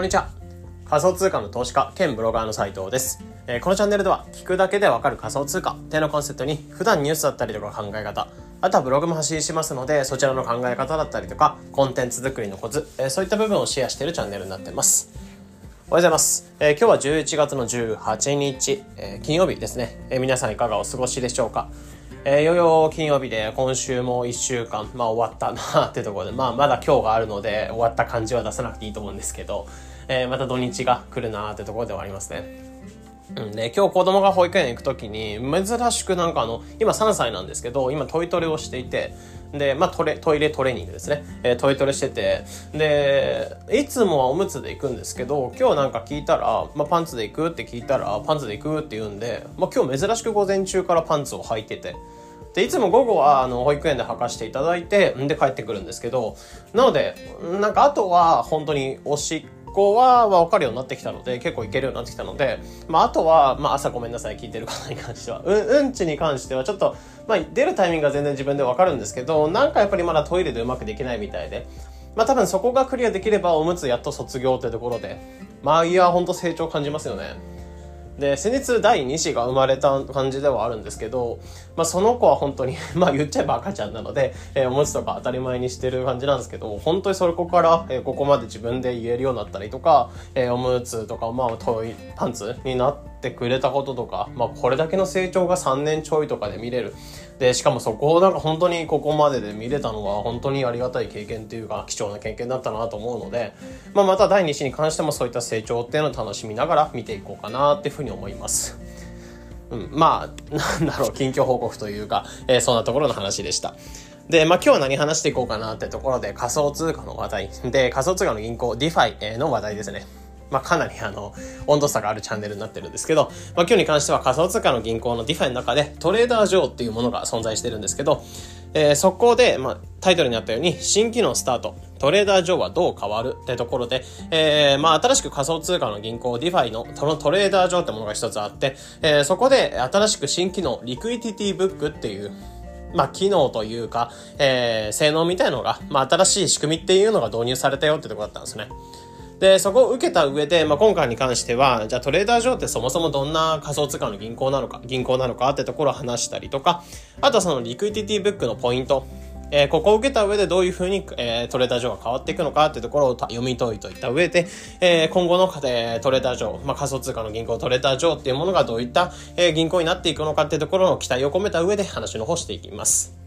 こんにちは。仮想通貨の投資家兼ブロガーの斉藤です。えー、このチャンネルでは聞くだけでわかる仮想通貨っていうのコンセプトに普段ニュースだったりとか考え方、あとはブログも発信しますのでそちらの考え方だったりとかコンテンツ作りのコツ、えー、そういった部分をシェアしているチャンネルになってます。おはようございます。えー、今日は11月の18日、え、金曜日ですね、え、皆さんいかがお過ごしでしょうか。えー、よよ金曜日で今週も1週間、まあ終わったなってところで、まあまだ今日があるので終わった感じは出さなくていいと思うんですけど、えー、また土日が来るなってところではありますね。うん、で今日子供が保育園行く時に珍しくなんかあの今3歳なんですけど今トイトレをしていてで、まあ、トレトイレトレーニングですね、えー、トイトレしててでいつもはおむつで行くんですけど今日なんか聞いたら、まあ、パンツで行くって聞いたらパンツで行くって言うんで、まあ、今日珍しく午前中からパンツを履いててでいつも午後はあの保育園で履かしていただいてんで帰ってくるんですけどなのでなんかあとは本当におしっこは分かるようになってきたので結構いけるようになってきたので、まあ、あとは、まあ、朝ごめんなさい聞いてる方に関してはうんうんちに関してはちょっと、まあ、出るタイミングが全然自分で分かるんですけどなんかやっぱりまだトイレでうまくできないみたいで。まあ多分そこがクリアできればおむつやっと卒業ってところでまあいやほんと成長感じますよね。で先日第2子が生まれた感じではあるんですけど、まあ、その子は本当に まあ言っちゃえば赤ちゃんなので、えー、おむつとか当たり前にしてる感じなんですけど本当にそこから、えー、ここまで自分で言えるようになったりとか、えー、おむつとか、まあ、トイパンツになってくれたこととか、まあ、これだけの成長が3年ちょいとかで見れる。でしかもそこをなんか本当にここまでで見れたのは本当にありがたい経験というか貴重な経験だったなと思うので、まあ、また第2子に関してもそういった成長っていうのを楽しみながら見ていこうかなっていうふうに思います。うん、まあ、なんだろう、近況報告というか、えー、そんなところの話でした。で、まあ今日は何話していこうかなってところで仮想通貨の話題。で、仮想通貨の銀行、DeFi の話題ですね。まあ、かなりあの、温度差があるチャンネルになってるんですけど、まあ、今日に関しては仮想通貨の銀行の DeFi の中でトレーダー上っていうものが存在してるんですけど、えー、そこで、まあ、タイトルにあったように、新機能スタート、トレーダー上はどう変わるってところで、えー、まあ、新しく仮想通貨の銀行 DeFi のそのトレーダー上ってものが一つあって、えー、そこで新しく新機能、リクイティティブックっていう、まあ、機能というか、えー、性能みたいのが、まあ、新しい仕組みっていうのが導入されたよってところだったんですね。で、そこを受けた上で、まあ、今回に関しては、じゃあトレーダー上ってそもそもどんな仮想通貨の銀行なのか、銀行なのかってところを話したりとか、あとはそのリクイティティブックのポイント、えー、ここを受けた上でどういうふうに、えー、トレーダー上が変わっていくのかってところを読み解いといた上で、えー、今後の、えー、トレーダー上、まあ、仮想通貨の銀行トレーダー上っていうものがどういった、えー、銀行になっていくのかってところの期待を込めた上で話の方していきます。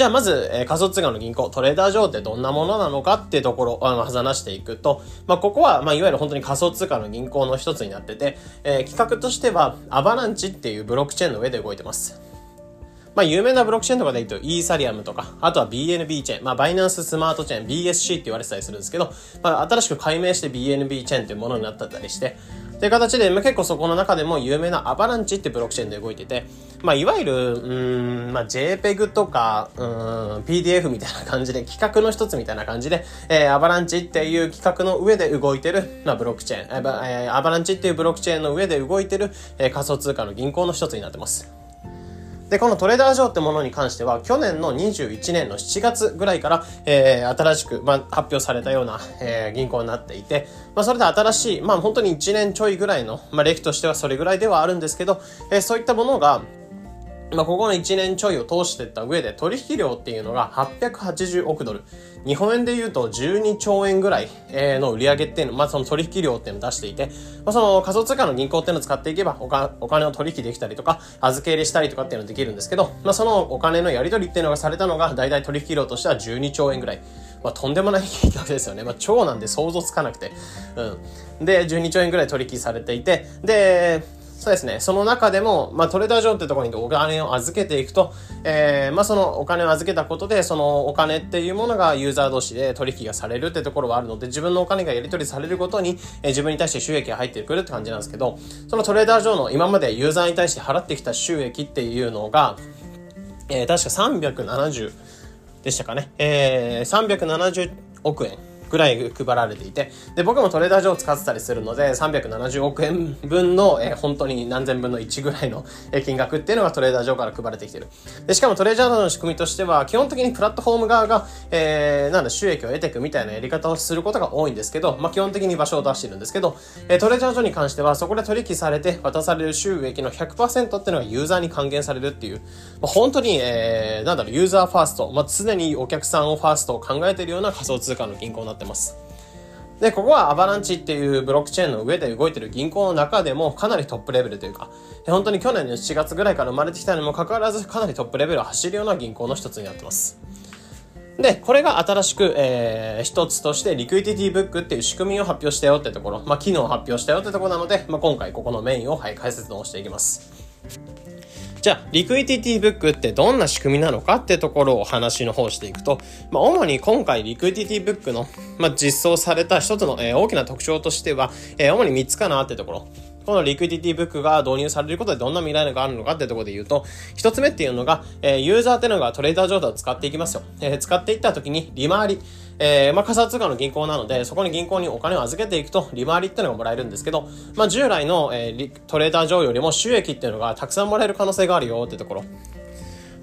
じゃあまず、えー、仮想通貨の銀行、トレーダー上ってどんなものなのかっていうところを話していくと、まあ、ここは、まあ、いわゆる本当に仮想通貨の銀行の一つになってて、えー、企画としては、アバランチっていうブロックチェーンの上で動いてます。まあ、有名なブロックチェーンとかで言うと、イーサリアムとか、あとは BNB チェーン、まあ、バイナンススマートチェーン、BSC って言われてたりするんですけど、まあ、新しく改名して BNB チェーンっていうものになったりして、ていう形で、まあ、結構そこの中でも有名なアバランチってブロックチェーンで動いてて、まあ、いわゆる、うん、まあ、JPEG とか、うん、PDF みたいな感じで、企画の一つみたいな感じで、えー、アバランチっていう企画の上で動いてる、まあ、ブロックチェーン、えー、アバランチっていうブロックチェーンの上で動いてる、えー、仮想通貨の銀行の一つになってます。で、このトレーダー上ってものに関しては、去年の21年の7月ぐらいから、えー、新しく、まあ、発表されたような、えー、銀行になっていて、まあ、それで新しい、まあ、本当に1年ちょいぐらいの、まあ、歴としてはそれぐらいではあるんですけど、えー、そういったものが、まあ、ここの1年ちょいを通していった上で取引量っていうのが880億ドル。日本円で言うと12兆円ぐらいの売り上げっていうの、まあ、その取引量っていうのを出していて、まあ、その仮想通貨の銀行っていうのを使っていけばおお金を取引できたりとか、預け入れしたりとかっていうのができるんですけど、まあ、そのお金のやり取りっていうのがされたのが、大体取引量としては12兆円ぐらい。まあ、とんでもない金額ですよね。まあ、超なんで想像つかなくて。うん。で、12兆円ぐらい取引されていて、で、そうですね。その中でも、まあ、トレーダー上ってところにお金を預けていくと、えー、まあ、そのお金を預けたことで、そのお金っていうものがユーザー同士で取引がされるってところはあるので、自分のお金がやり取りされることに、えー、自分に対して収益が入ってくるって感じなんですけど、そのトレーダー上の今までユーザーに対して払ってきた収益っていうのが、えー、確か370でしたかね。えー、370億円ぐらい配られていて、で、僕もトレーダー上使ってたりするので、370億円分の、えー、本当に何千分の1ぐらいの金額っていうのがトレーダー上から配られてきてる。で、しかもトレーダーの仕組みとしては、基本的にプラットフォーム側が、えー、なんだ、収益を得ていくみたいなやり方をすることが多いんですけど、まあ、基本的に場所を出してるんですけど、えー、トレーダー上に関しては、そこで取引されて渡される収益の100%っていうのがユーザーに還元されるっていう、まあ、本当に、えー、なんだろう、ユーザーファースト、まあ、常にお客さんをファーストを考えているような仮想通貨の銀行になってってます。で、ここはアバランチっていうブロックチェーンの上で動いてる銀行の中でもかなりトップレベルというか、本当に去年の7月ぐらいから生まれてきたにもかかわらずかなりトップレベルを走るような銀行の一つになってます。で、これが新しく、えー、一つとして、リクイディティブックっていう仕組みを発表したよってところ、まあ、機能を発表したよってところなので、まあ、今回ここのメインを、はい、解説をしていきます。じゃあ、リクイディティブックってどんな仕組みなのかってところを話の方していくと、まあ、主に今回リクイディティブックの、まあ、実装された一つの、えー、大きな特徴としては、えー、主に3つかなってところ。このリクイディティブックが導入されることでどんな未来があるのかってところで言うと、一つ目っていうのが、えー、ユーザーっていうのがトレーダー状態を使っていきますよ。えー、使っていった時に利回り、えー、まあ、仮想通貨の銀行なので、そこに銀行にお金を預けていくと、利回りっていうのがもらえるんですけど、まあ、従来の、えー、トレーダー上よりも収益っていうのがたくさんもらえる可能性があるよってところ。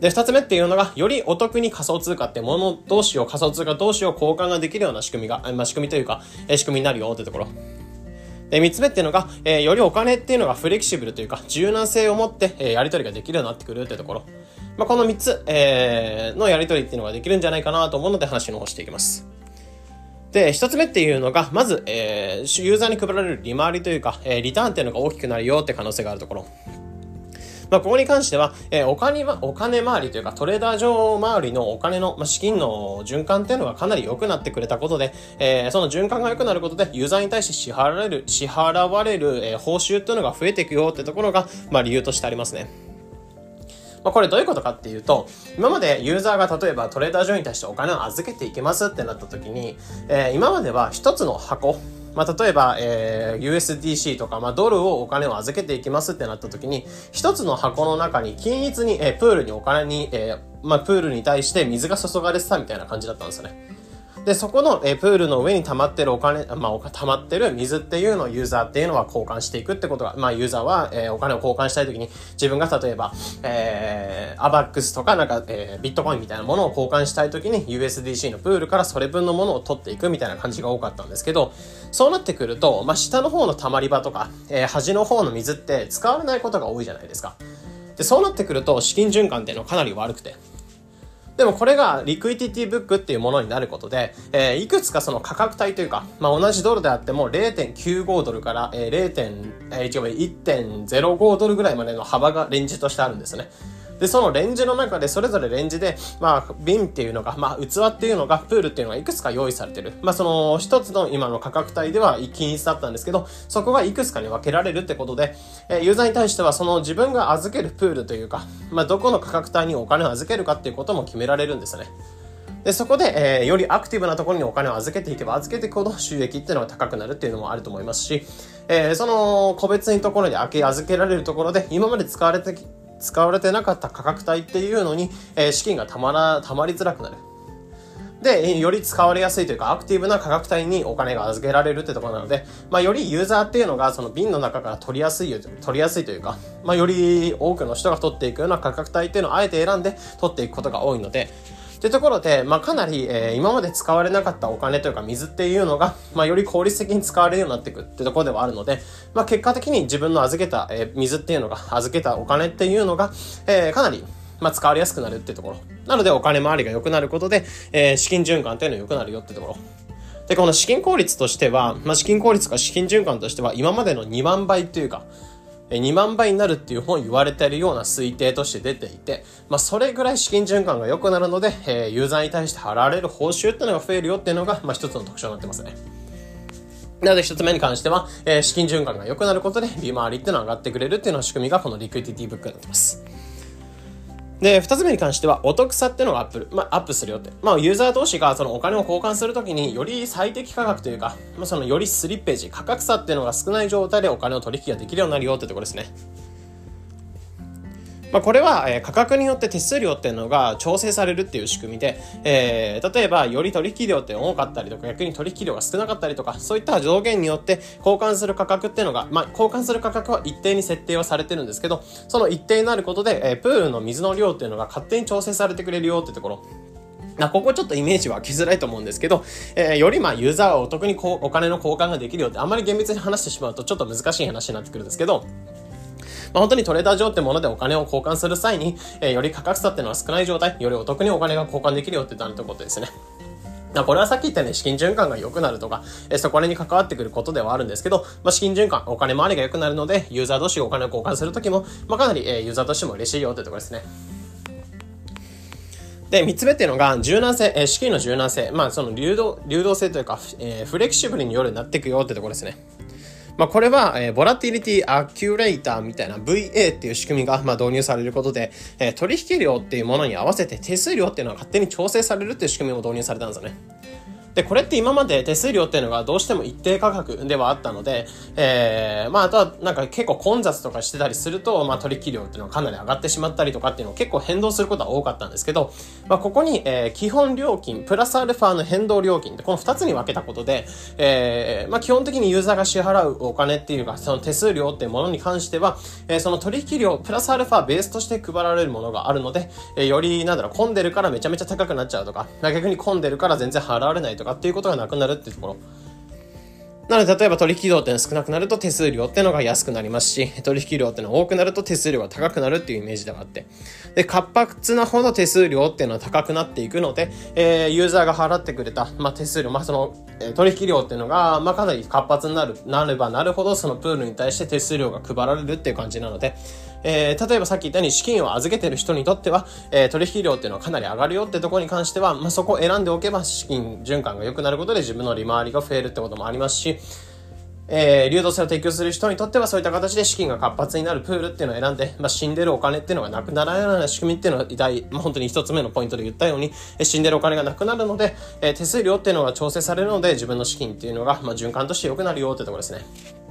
で、二つ目っていうのが、よりお得に仮想通貨ってもの同士を、仮想通貨同士を交換ができるような仕組みが、まあ、仕組みというか、え仕組みになるよってところ。で、三つ目っていうのが、えー、よりお金っていうのがフレキシブルというか、柔軟性を持って、えー、やり取りができるようになってくるってところ。まあ、この三つ、えー、のやり取りっていうのができるんじゃないかなと思うので話の方していきます。で、一つ目っていうのが、まず、えー、ユーザーに配られる利回りというか、えー、リターンっていうのが大きくなるよって可能性があるところ。まあ、ここに関しては、えー、お金は、お金回りというか、トレーダー上回りのお金の、ま、資金の循環っていうのがかなり良くなってくれたことで、えー、その循環が良くなることで、ユーザーに対して支払われる、支払われる、えー、報酬っていうのが増えていくよってところが、まあ、理由としてありますね。まあ、これどういうことかっていうと、今までユーザーが例えばトレーダー上に対してお金を預けていきますってなった時に、えー、今までは一つの箱、まあ、例えば、えー、USDC とか、まあ、ドルをお金を預けていきますってなった時に、一つの箱の中に均一に、えー、プールにお金に、えー、まあ、プールに対して水が注がれてたみたいな感じだったんですよね。で、そこの、えプールの上に溜まってるお金、まあ、溜まってる水っていうのをユーザーっていうのは交換していくってことが、まあ、ユーザーは、えー、お金を交換したいときに、自分が例えば、えー、アバックスとか、なんか、えー、ビットコインみたいなものを交換したいときに、USDC のプールからそれ分のものを取っていくみたいな感じが多かったんですけど、そうなってくると、まあ、下の方の溜まり場とか、えー、端の方の水って使われないことが多いじゃないですか。で、そうなってくると、資金循環っていうのはかなり悪くて。でもこれがリクイティティブックっていうものになることで、えー、いくつかその価格帯というか、まあ、同じドルであっても0.95ドルから、えー、0.、えー、1.05ドルぐらいまでの幅がレンジとしてあるんですね。で、そのレンジの中で、それぞれレンジで、まあ、瓶っていうのが、まあ、器っていうのが、プールっていうのがいくつか用意されてる。まあ、その、一つの今の価格帯では均一だったんですけど、そこがいくつかに分けられるってことで、えー、ユーザーに対しては、その自分が預けるプールというか、まあ、どこの価格帯にお金を預けるかっていうことも決められるんですよね。で、そこで、えー、よりアクティブなところにお金を預けていけば預けていくほど収益っていうのが高くなるっていうのもあると思いますし、えー、その個別にところに預けられるところで今まで使われて使われてなかった価格帯っていうのに、えー、資金がたまら、たまりづらくなる。で、より使われやすいというか、アクティブな価格帯にお金が預けられるってところなので、まあ、よりユーザーっていうのが、その瓶の中から取りやすい、取りやすいというか、まあ、より多くの人が取っていくような価格帯っていうのをあえて選んで取っていくことが多いので、ってところで、まあ、かなり、えー、今まで使われなかったお金というか水っていうのが、まあ、より効率的に使われるようになっていくってところではあるので、まあ、結果的に自分の預けた、えー、水っていうのが、預けたお金っていうのが、えー、かなり、まあ、使われやすくなるってところ。なので、お金回りが良くなることで、えー、資金循環っていうのが良くなるよってところ。で、この資金効率としては、まあ、資金効率か資金循環としては、今までの2万倍というか、2万倍になるっていう本言われてるような推定として出ていて、まあ、それぐらい資金循環が良くなるので、えー、ユーザーに対して払われる報酬っていうのが増えるよっていうのが、まあ、一つの特徴になってますね。なので一つ目に関しては、えー、資金循環が良くなることで利回りっていうのが上がってくれるっていうの仕組みがこのリクイティティブックになってます。で、二つ目に関しては、お得さっていうのがアップ、まあ、アップするよって。まあ、ユーザー同士がそのお金を交換するときに、より最適価格というか、まあ、そのよりスリッページ、価格差っていうのが少ない状態でお金を取引ができるようになるよってところですね。まあ、これは、えー、価格によって手数料っていうのが調整されるっていう仕組みで、えー、例えばより取引量って多かったりとか逆に取引量が少なかったりとかそういった上限によって交換する価格っていうのが、まあ、交換する価格は一定に設定はされてるんですけどその一定になることで、えー、プールの水の量っていうのが勝手に調整されてくれるよってところ。あここちょっとイメージ湧きづらいと思うんですけど、えー、よりまあユーザーはお得にこうお金の交換ができるよってあんまり厳密に話してしまうとちょっと難しい話になってくるんですけど、まあ、本当にトレーダー上ってものでお金を交換する際に、えー、より価格差っていうのは少ない状態、よりお得にお金が交換できるよってなるということですね。これはさっき言ったように資金循環が良くなるとか、えそこらに関わってくることではあるんですけど、まあ、資金循環、お金回りが良くなるので、ユーザー同士がお金を交換するときも、まあ、かなり、えユーザーとしても嬉しいよってところですね。で、三つ目っていうのが、柔軟性、え、資金の柔軟性。まあ、その流動、流動性というか、えー、フレキシブルによるになっていくよってところですね。まあ、これは、えー、ボラティリティアキュレーターみたいな VA っていう仕組みが、まあ、導入されることで、えー、取引量っていうものに合わせて手数料っていうのは勝手に調整されるっていう仕組みも導入されたんですよね。で、これって今まで手数料っていうのがどうしても一定価格ではあったので、えー、まあ、あとはなんか結構混雑とかしてたりすると、まあ、取引量っていうのはかなり上がってしまったりとかっていうのを結構変動することは多かったんですけど、まあ、ここに、えー、基本料金、プラスアルファの変動料金ってこの二つに分けたことで、えー、まあ、基本的にユーザーが支払うお金っていうか、その手数料っていうものに関しては、えー、その取引量、プラスアルファベースとして配られるものがあるので、えー、より、なんだろう、混んでるからめちゃめちゃ高くなっちゃうとか、逆に混んでるから全然払われないとかかっていうことがなくなるっていうところ。なので、例えば取引量っていうのが少なくなると手数料っていうのが安くなりますし、取引量っていうのが多くなると手数料が高くなるっていうイメージではあって。で、活発なほど手数料っていうのは高くなっていくので、えー、ユーザーが払ってくれた、まあ、手数料、まあ、その、えー、取引量っていうのが、まあ、かなり活発になる、なればなるほど、そのプールに対して手数料が配られるっていう感じなので、えー、例えばさっき言ったように資金を預けてる人にとっては、えー、取引量っていうのはかなり上がるよってところに関しては、まあ、そこを選んでおけば資金循環が良くなることで自分の利回りが増えるってこともありますし、えー、流動性を提供する人にとってはそういった形で資金が活発になるプールっていうのを選んで、まあ、死んでるお金っていうのがなくならないような仕組みっていうのは大、まあ、本当に一つ目のポイントで言ったように、えー、死んでるお金がなくなるので、えー、手数料っていうのが調整されるので自分の資金っていうのが、まあ、循環として良くなるよってところですね。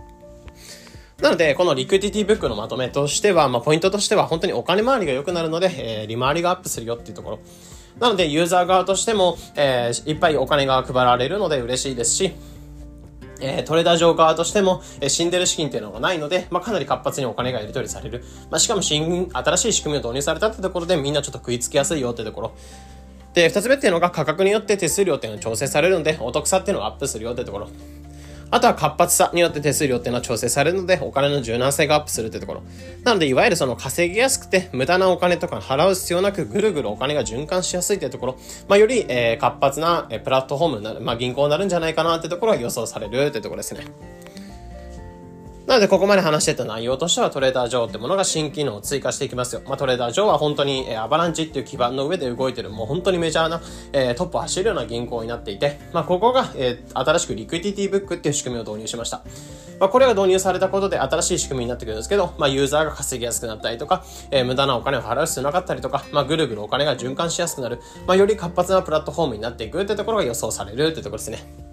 なので、このリクイディティブックのまとめとしては、まあ、ポイントとしては本当にお金回りが良くなるので、えー、利回りがアップするよっていうところ。なので、ユーザー側としても、えー、いっぱいお金が配られるので嬉しいですし、えー、トレーダー上側としても、えー、死んでる資金っていうのがないので、まあ、かなり活発にお金がやり取りされる。まあ、しかも新、新しい仕組みを導入されたってところでみんなちょっと食いつきやすいよってところ。で、二つ目っていうのが価格によって手数料っていうのが調整されるので、お得さっていうのがアップするよってところ。あとは活発さによって手数料っていうのは調整されるので、お金の柔軟性がアップするってところ。なので、いわゆるその稼ぎやすくて、無駄なお金とか払う必要なく、ぐるぐるお金が循環しやすいってところ、まあ、より、えー、活発な、え、プラットフォームになる、まあ、銀行になるんじゃないかなってところが予想されるってところですね。なので、ここまで話してた内容としては、トレーダー上ってものが新機能を追加していきますよ。まあ、トレーダー上は本当に、えー、アバランチっていう基盤の上で動いてる、もう本当にメジャーな、えー、トップを走るような銀行になっていて、まあ、ここが、えー、新しくリクイディティブックっていう仕組みを導入しました。まあ、これが導入されたことで新しい仕組みになってくるんですけど、まあ、ユーザーが稼ぎやすくなったりとか、えー、無駄なお金を払う必要なかったりとか、まあ、ぐるぐるお金が循環しやすくなる、まあ、より活発なプラットフォームになっていくってところが予想されるってところですね。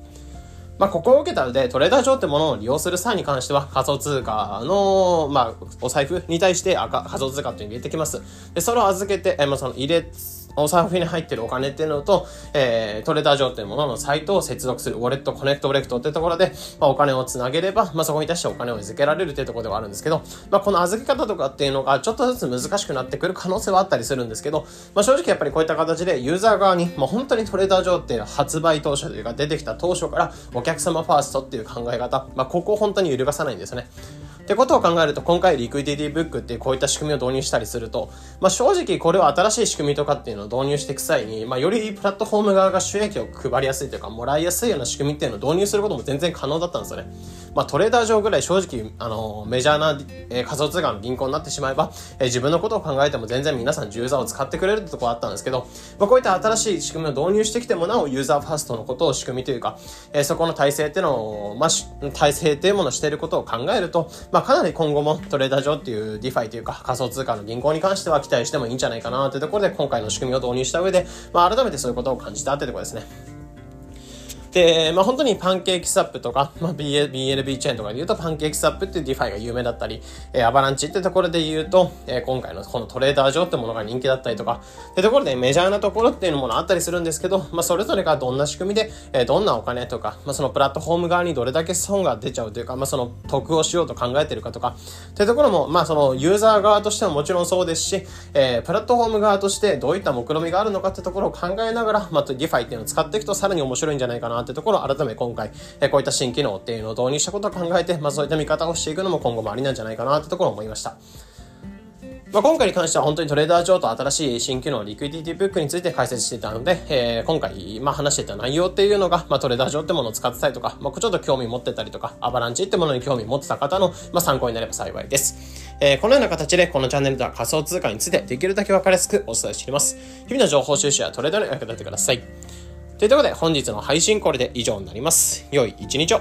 まあ、ここを受けたので、 Trader Joe ってものを利用する際に関しては、仮想通貨の、まあ、お財布に対して赤仮想通貨っていうのを入れてきます。で、それを預けて、えまあ、その入れ、お財布に入ってるお金っていうのと、えー、 Trader Joe っていうもののサイトを接続する、 wallet、connect、ブレクトっていうところで、まあ、お金をつなげれば、まあ、そこに対してお金を預けられるっていうところではあるんですけど、まあ、この預け方とかっていうのがちょっとずつ難しくなってくる可能性はあったりするんですけど、まあ、正直やっぱりこういった形でユーザー側に、まあ、本当に Trader Joe っていう発売当初というか出てきた当初からお客様ファーストっていう考え方、まあ、ここを本当に揺るがさないんですよね。ってことを考えると、今回リクイディティブックってこういった仕組みを導入したりすると、まあ、正直これは新しい仕組みとかっていうのを導入していく際に、まあ、よりプラットフォーム側が収益を配りやすいというか、もらいやすいような仕組みっていうのを導入することも全然可能だったんですよね。まあ、トレーダー上ぐらい正直、あの、メジャーな、えー、仮想通貨の銀行になってしまえば、えー、自分のことを考えても全然皆さんユーザーを使ってくれるってところあったんですけど、まあ、こういった新しい仕組みを導入してきてもなおユーザーファーストのことを仕組みというか、えー、そこの体制っていうのを、まあ、体制っていうものをしていることを考えると、まあ、かなり今後も Trader Joe っていう DeFi というか仮想通貨の銀行に関しては期待してもいいんじゃないかなというところで今回の仕組みを導入した上で、まあ、改めてそういうことを感じたというところですね。で、まあ、本当に PancakeSwap とか、まあ、BNB チェーンとかで言うと PancakeSwap っていう DeFi が有名だったり、えー、 Avalanche ってところで言うと、えー、今回のこの Trader Joe ってものが人気だったりとか、ってところでメジャーなところっていうものあったりするんですけど、まあ、それぞれがどんな仕組みで、えー、どんなお金とか、まあ、そのプラットフォーム側にどれだけ損が出ちゃうというか、まあ、その得をしようと考えてるかとか、ってところも、まあ、そのユーザー側としてはもちろんそうですし、えー、プラットフォーム側としてどういった目論みがあるのかってところを考えながら、まあ、 DeFi っていうのを使っていくとさらに面白いんじゃないかなってところを改め今回、えこういった新機能っていうのを導入したことを考えて、まあ、そういった見方をしていくのも今後もありなんじゃないかなってところを思いました。まあ、今回に関しては本当に Trader Joe と新しい新機能 Liquidity Book について解説していたので、えー、今回、まあ、話していた内容っていうのが、まあ、 Trader Joe ってものを使ってたりとか、まあ、ちょっと興味持ってたりとか、 Avalanche ってものに興味持ってた方の、まあ、参考になれば幸いです。えー、このような形でこのチャンネルでは仮想通貨についてできるだけ分かりやすくお伝えしています。日々の情報収集やトレードに役立ててください。ということで本日の配信これで以上になります。良い一日を。